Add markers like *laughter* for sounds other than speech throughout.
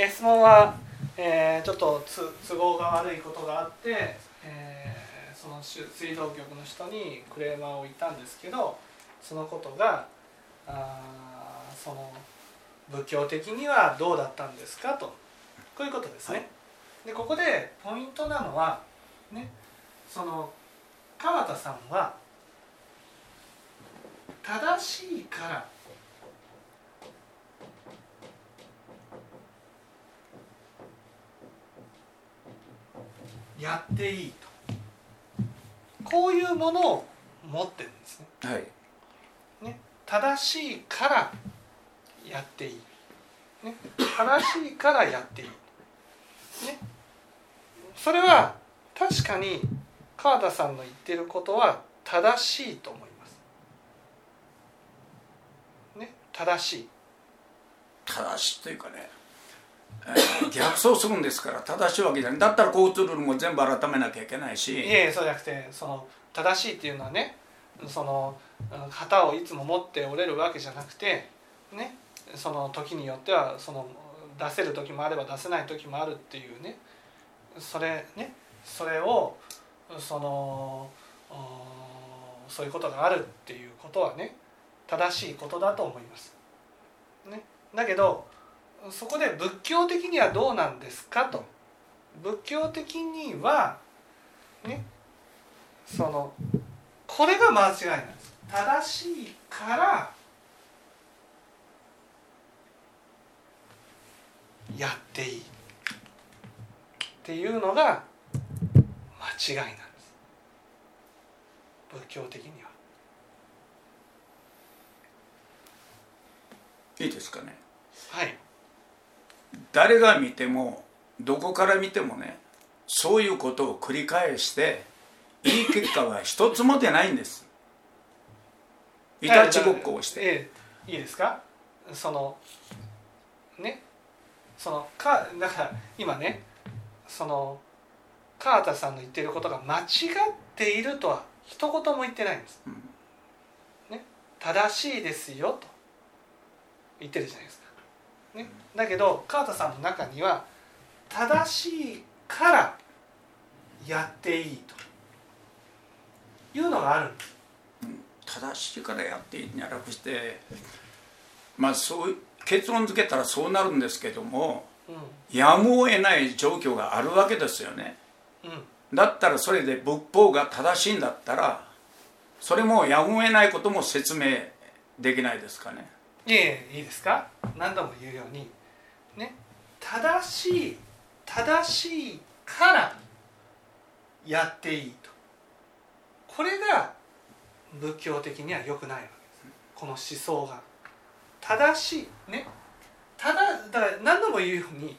えー質問は、えーちょっとつ都合が悪いことがあって、えーそのし水道局の人にクレーマーを言ったんですけどそのことがあーその仏教的にはどうだったんですか？と。こういうことですね。でここでポイントなのはねその川田さんは正しいからやっていいと。こういうものを持ってるんですね。はい。正しいからやっていい、ね、正しいからやっていい、ね、それは確かに川田さんの言ってることは正しいと思います。ね、正しい。正しいというかね、えー *laughs* 逆走するんですから正しいわけじゃない。だったら交通ルールも全部改めなきゃいけないし。いえいえそうじゃなくてその正しいっていうのはねその旗をいつも持っておれるわけじゃなくてねその時によってはその出せる時もあれば出せない時もあるっていうね。それねそれをそのうんそういうことがあるっていうことはね正しいことだと思います。ね、だけどそこで仏教的にはどうなんですか？と。仏教的にはねそのこれが間違いなんです。正しいからやっていい。っていうのが間違いなんです。仏教的には。いいですかね？はい誰が見てもどこから見てもねそういうことを繰り返していい結果は一つも出ないんです。*laughs* いたちごっこをして。ええいいですか？そのねそのかだから今ねその川田さんの言っていることが間違っているとは一言も言ってないんです、うん。ね、正しいですよと言ってるじゃないですか、ね、だけど川田さんの中には正しいからやっていいと。いうのがあるんです正しいからやっていいんじゃなくしてまあそういう結論付けたらそうなるんですけどもうやむを得ない状況があるわけですよね。んうん。だったらそれで仏法が正しいんだったらそれもやむを得ないことも説明できないですかねいえいいですか？何度も言うようにね正しい正しいからやっていいと。これが仏教的には良くないわけですこの思想が。正しいね。ただだから何度も言うように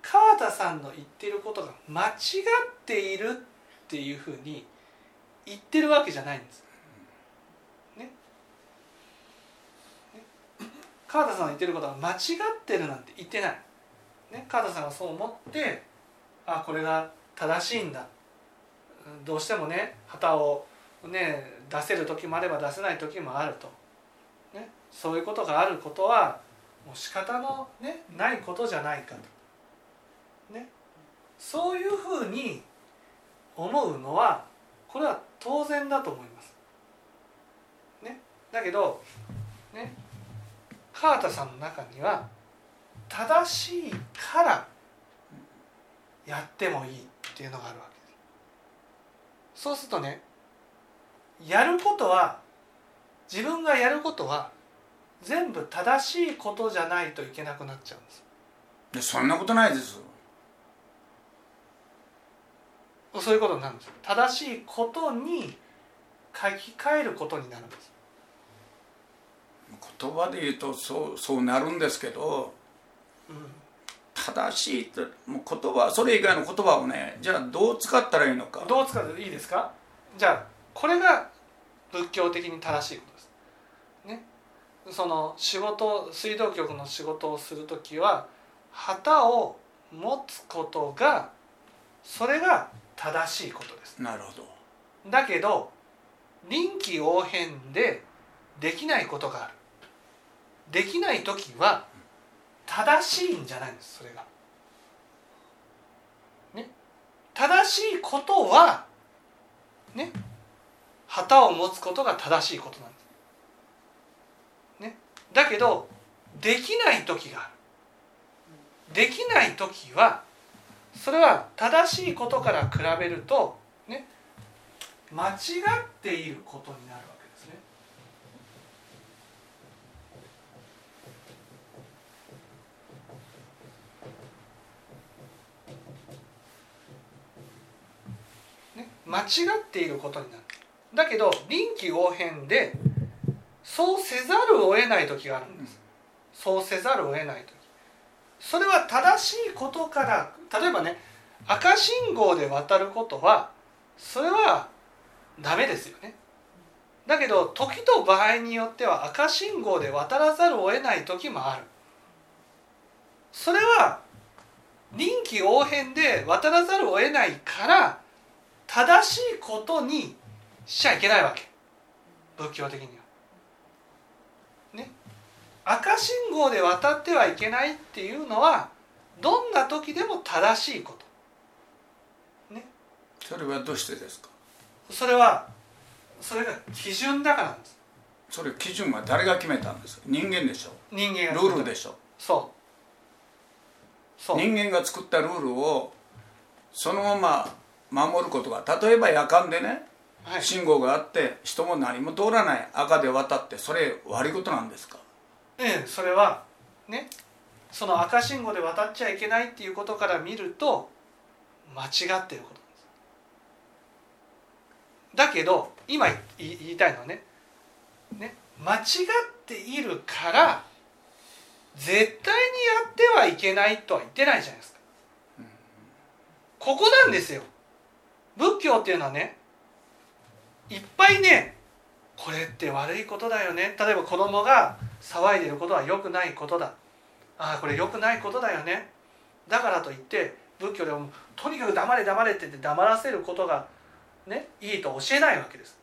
川田さんの言ってることが間違っているっていうふうに言ってるわけじゃないんです。川田さんの言ってることが間違ってるなんて言ってない、ね、川田さんがそう思ってあこれが正しいんだ。どうしてもね旗を、ね、出せる時もあれば出せない時もあると、ね、そういうことがあることはもう仕方の、ね、ないことじゃないかと、ね、そういうふうに思うのはこれは当然だと思います。ね、だけどね川田さんの中には正しいからやってもいいっていうのがあるわけ。ですそうするとねやることは自分がやることは全部正しいことじゃないといけなくなっちゃうんです。でそんなことないです。そういうことになるんです。正しいことに書き換えることになるんです言葉で言うとそうそうなるんですけどうん正しいってもう言葉それ以外の言葉をねじゃあどう使ったらいいのかどう使ういいですか？じゃあこれが仏教的に正しいことです。ね、その仕事水道局の仕事をする時は旗を持つことがそれが正しいことです。なるほどだけど臨機応変でできないことがある。できない時は正しいんじゃないんですそれが。ね正しいことはね旗を持つことが正しいことなんです。ねだけどできない時がある。できない時はそれは正しいことから比べるとね間違っていることになるわけですね。ね間違っていることになる。だけど臨機応変でそうせざるを得ない時があるんです。そうせざるを得ない時。それは正しいことから例えばね赤信号で渡ることはそれはダメですよねだけど時と場合によっては赤信号で渡らざるを得ない時もあるそれは臨機応変で渡らざるを得ないから正しいことにしちゃいけないわけ。仏教的には。ね。赤信号で渡ってはいけないっていうのはどんな時でも正しいこと。ね。それはどうしてですか？それはそれが基準だからなんです。それ基準は誰が決めたんです？か人間でしょ人間が。ルールでしょそう。そう。人間が作ったルールをそのまま守ることが例えば夜間でね、はい、信号があって人も何も通らない赤で渡ってそれ悪いことなんですか？ええそれはねその赤信号で渡っちゃいけないっていうことから見ると間違っていることですだけど今言いたいのはねね間違っているから絶対にやってはいけないとは言ってないじゃないですか。ここなんですよ。仏教っていうのはねいっぱいねこれって悪いことだよね。例えば子供が騒いでることは良くないことだ。ああこれ良くないことだよね。だからといって仏教でもとにかく黙れ黙れって言って黙らせることがねいいと教えないわけです。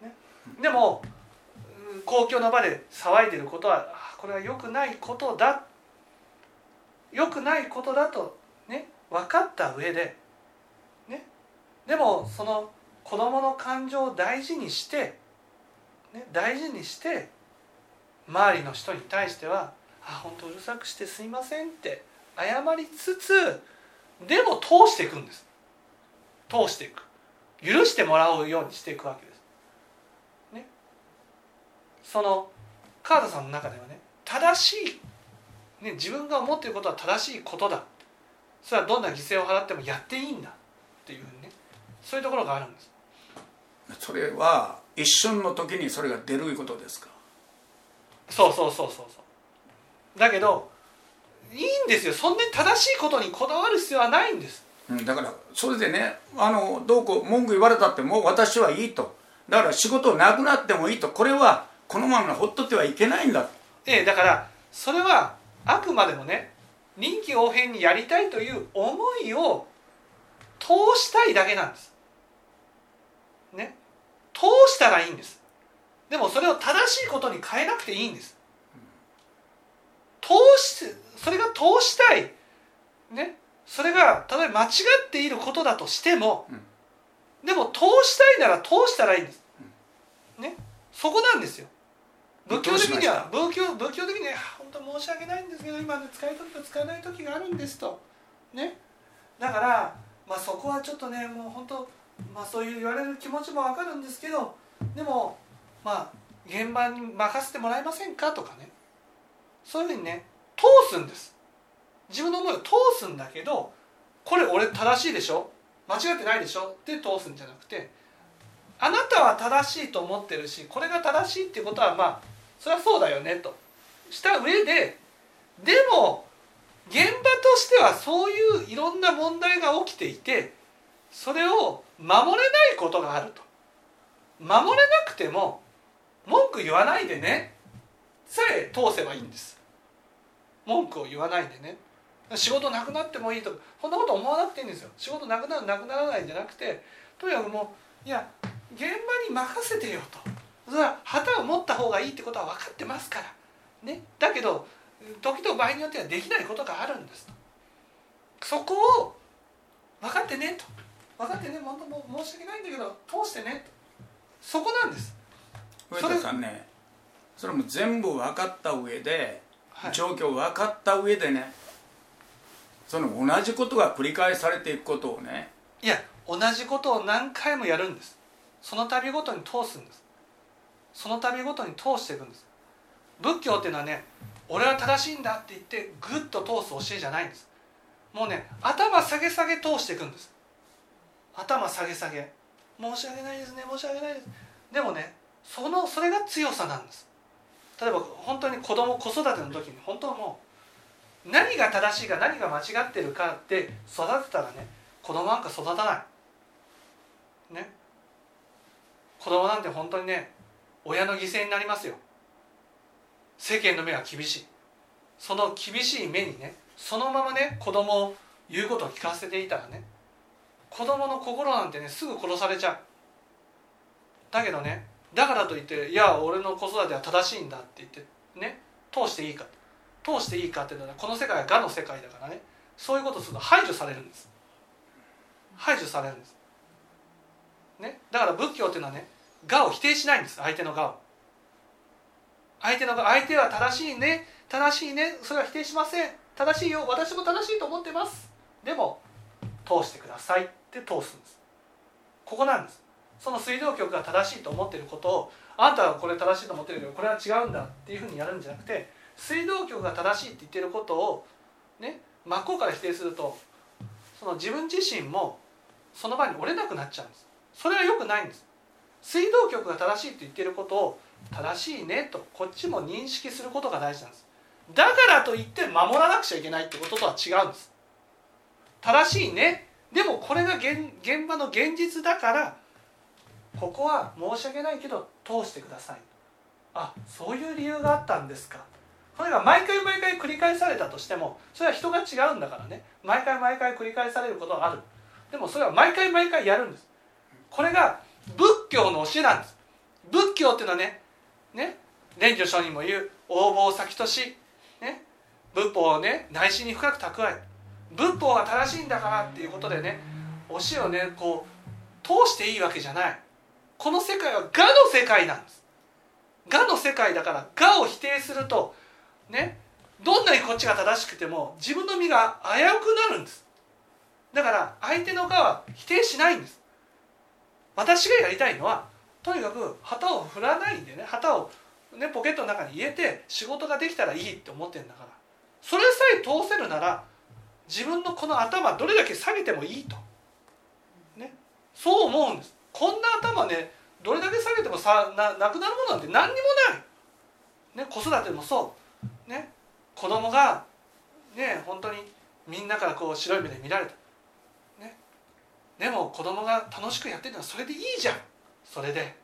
ね、でも公共の場で騒いでることはこれは良くないことだ。良くないことだとね分かった上ででもその子どもの感情を大事にして、ね、大事にして周りの人に対しては「あ本当うるさくしてすいません」って謝りつつでも通していくんです。通していく。許してもらうようにしていくわけです。ね、その川田さんの中ではね正しい、ね、自分が思っていることは正しいことだ。それはどんな犠牲を払ってもやっていいんだっていうふうにそういうところがあるんです。それは一瞬の時にそれが出ることですか？そうそうそうそうそう。だけどいいんですよ。そんなに正しいことにこだわる必要はないんです。だからそれでねあのどうこう文句言われたってもう私はいいと。だから仕事なくなってもいいと。これはこのままほっとってはいけないんだ。ええだからそれはあくまでもね臨機応変にやりたいという思いを通したいだけなんですね通したらいいんです。でもそれを正しいことに変えなくていいんです。通しそれが通したい。ねそれが例えば間違っていることだとしても、うん、でも通したいなら通したらいいんです、ねそこなんですよ。仏教的には仏教仏教的には本当申し訳ないんですけど今ね使い時と使えない時があるんですと。ね。だからまあそこはちょっとねもう本当まあそういう言われる気持ちも分かるんですけどでもまあ現場に任せてもらえませんかとかね。そういうふうにね通すんです。自分の思いを通すんだけどこれ俺正しいでしょ？間違ってないでしょ？って通すんじゃなくてあなたは正しいと思ってるしこれが正しいっていうことはまあそれはそうだよねと。した上ででも現場としてはそういういろんな問題が起きていてそれを守れないことがあると。守れなくても文句言わないでね。さえ通せばいいんです。文句を言わないでね。仕事なくなってもいいとかこんなこと思わなくていいんですよ。仕事なくなるなくならないんじゃなくてとにかくもういや現場に任せてよと。それは旗を持った方がいいってことは分かってますから。ね。だけど時と場合によってはできないことがあるんです。とそこを分かってねと。分かってね本当もう申し訳ないんだけど通してね。とそこなんです。上田さんねそれも全部分かった上で、はい。状況分かった上でねその同じことが繰り返されていくことをねいや同じことを何回もやるんです。その度ごとに通すんです。その度ごとに通していくんです。仏教っていうのはね俺は正しいんだって言ってグッと通す教えじゃないんです。もうね頭下げ下げ通していくんです頭下げ下げ。申し訳ないですね申し訳ないです。でもねそのそれが強さなんです。例えば本当に子供子育ての時に本当はもう何が正しいか何が間違ってるかって育てたらね子供なんか育たない。ね。子供なんて本当にね親の犠牲になりますよ。世間の目は厳しい。その厳しい目にねそのままね子供を言うことを聞かせていたらね子供の心なんてねすぐ殺されちゃう。だけどねだからといって「いや俺の子育ては正しいんだ」って言ってね通していいか通していいかっていうのはこの世界は我の世界だからねそういうことすると排除されるんです。排除されるんです、ね、だから仏教っていうのはね我を否定しないんです相手の我を。相手の我相手は正しいね正しいねそれは否定しません。正しいよ私も正しいと思ってます。でも通してください。って通すんです。ここなんです。その水道局が正しいと思っていることをあんたはこれ正しいと思ってるけどこれは違うんだっていうふうにやるんじゃなくて水道局が正しいって言ってることをね真っ向から否定するとその自分自身もその場に折れなくなっちゃうんです。それは良くないんです。水道局が正しいって言ってることを正しいねとこっちも認識することが大事なんです。だからといって守らなくちゃいけないってこととは違うんです。正しいねでもこれが現現場の現実だからここは申し訳ないけど通してください。あそういう理由があったんですか。それが毎回毎回繰り返されたとしてもそれは人が違うんだからね。毎回毎回繰り返されることがある。でもそれは毎回毎回やるんです。これが仏教の教えなんです。仏教っていうのはねね蓮女上人も言う応募先とし、ね、仏法をね内心に深く蓄え仏法が正しいんだからっていうことでね教えをねこう通していいわけじゃない。この世界は我の世界なんです。我の世界だから我を否定するとねどんなにこっちが正しくても自分の身が危うくなるんです。だから相手の我は否定しないんです。私がやりたいのはとにかく旗を振らないんでね旗を、ね、ポケットの中に入れて仕事ができたらいいって思ってるんだから。それさえ通せるなら自分のこの頭どれだけ下げてもいいと、ね、そう思うんです。こんな頭ねどれだけ下げてもさななくなるものなんて何にもない、ね、子育てもそう、ね、子供がね本当にみんなからこう白い目で見られた、ね、でも子供が楽しくやってるのはそれでいいじゃん。それで。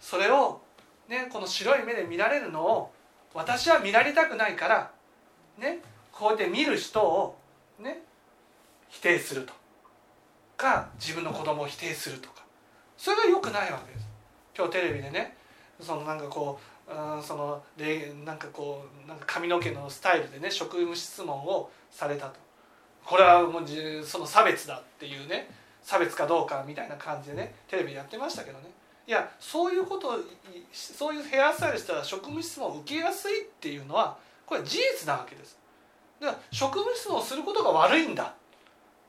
それを、ね、この白い目で見られるのを私は見られたくないから、ね、こうやって見る人を、ね、否定すると。か自分の子供を否定するとか。それが良くないわけです。今日テレビでねそのなんかこううんそのでなんかこうなんか髪の毛のスタイルでね職務質問をされたと。これはもうその差別だっていうね差別かどうかみたいな感じでねテレビでやってましたけどね。いやそういうことそういうヘアスタイルしたら職務質問を受けやすいっていうのはこれは事実なわけです。だから職務質問をすることが悪いんだっ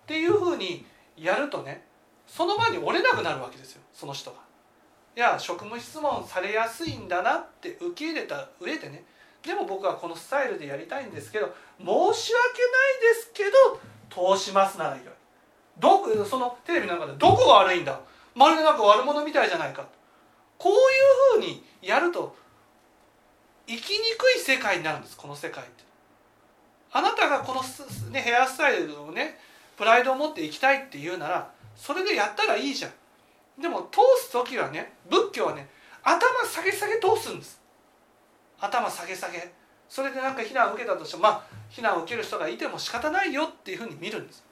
ていうふうにやるとねその場に折れなくなるわけですよその人が。いや職務質問されやすいんだなって受け入れた上でねでも僕はこのスタイルでやりたいんですけど申し訳ないですけど通しますならいいよどそのテレビの中でどこが悪いんだ？まるでなんか悪者みたいじゃないか。こういうふうにやると生きにくい世界になるんですこの世界って。あなたがこのス、ね、ヘアスタイルをねプライドを持っていきたいっていうならそれでやったらいいじゃん。でも通す時はね仏教はね頭下げ下げ通すんです。頭下げ下げ。それでなんか非難を受けたとしてもまあ非難を受ける人がいても仕方ないよっていうふうに見るんです。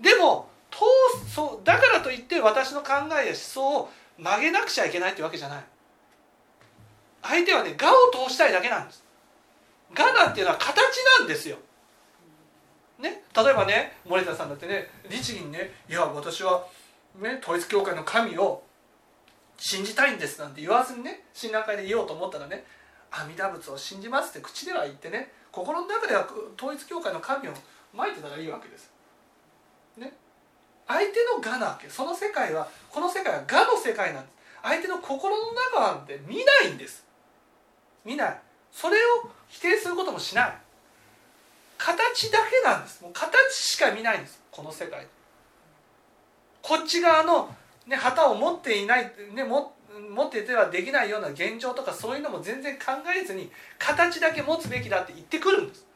でも通すそうだからといって私の考えや思想を曲げなくちゃいけないってわけじゃない。相手はね我を通したいだけなんです。ガナっていうのは形なんですよ。ね、例えばね森田さんだってね律儀にね「いや私は、ね、統一教会の神を信じたいんです」なんて言わずにね信覧会で言おうと思ったらね「阿弥陀仏を信じます」って口では言ってね心の中では統一教会の神をまいてたらいいわけです。ね、相手の我なわけ。その世界はこの世界は我の世界なんです。相手の心の中なんて見ないんです。見ない。それを否定することもしない。形だけなんです。もう形しか見ないんです。この世界。こっち側の、ね、旗を持っていない、ね、も持っていてはできないような現状とかそういうのも全然考えずに形だけ持つべきだって言ってくるんです。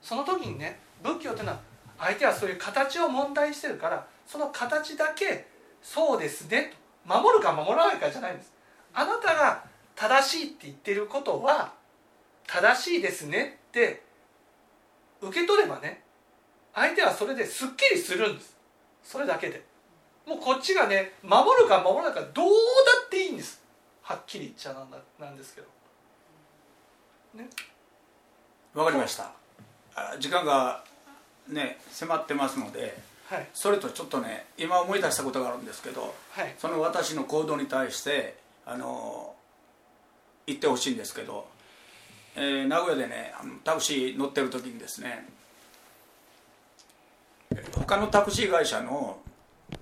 その時にね仏教っていうのは相手はそういう形を問題にしてるからその形だけそうですねと守るか守らないかじゃないんです。あなたが正しいって言ってることは正しいですねって受け取ればね相手はそれですっきりするんです。それだけで。もうこっちがね守るか守らないかどうだっていいんです。はっきり言っちゃなんだなんですけど。ね。わかりました。時間がね迫ってますので、はい、それとちょっとね今思い出したことがあるんですけど、はい、その私の行動に対してあの言ってほしいんですけど、えー、名古屋でねタクシー乗ってる時にですね他のタクシー会社の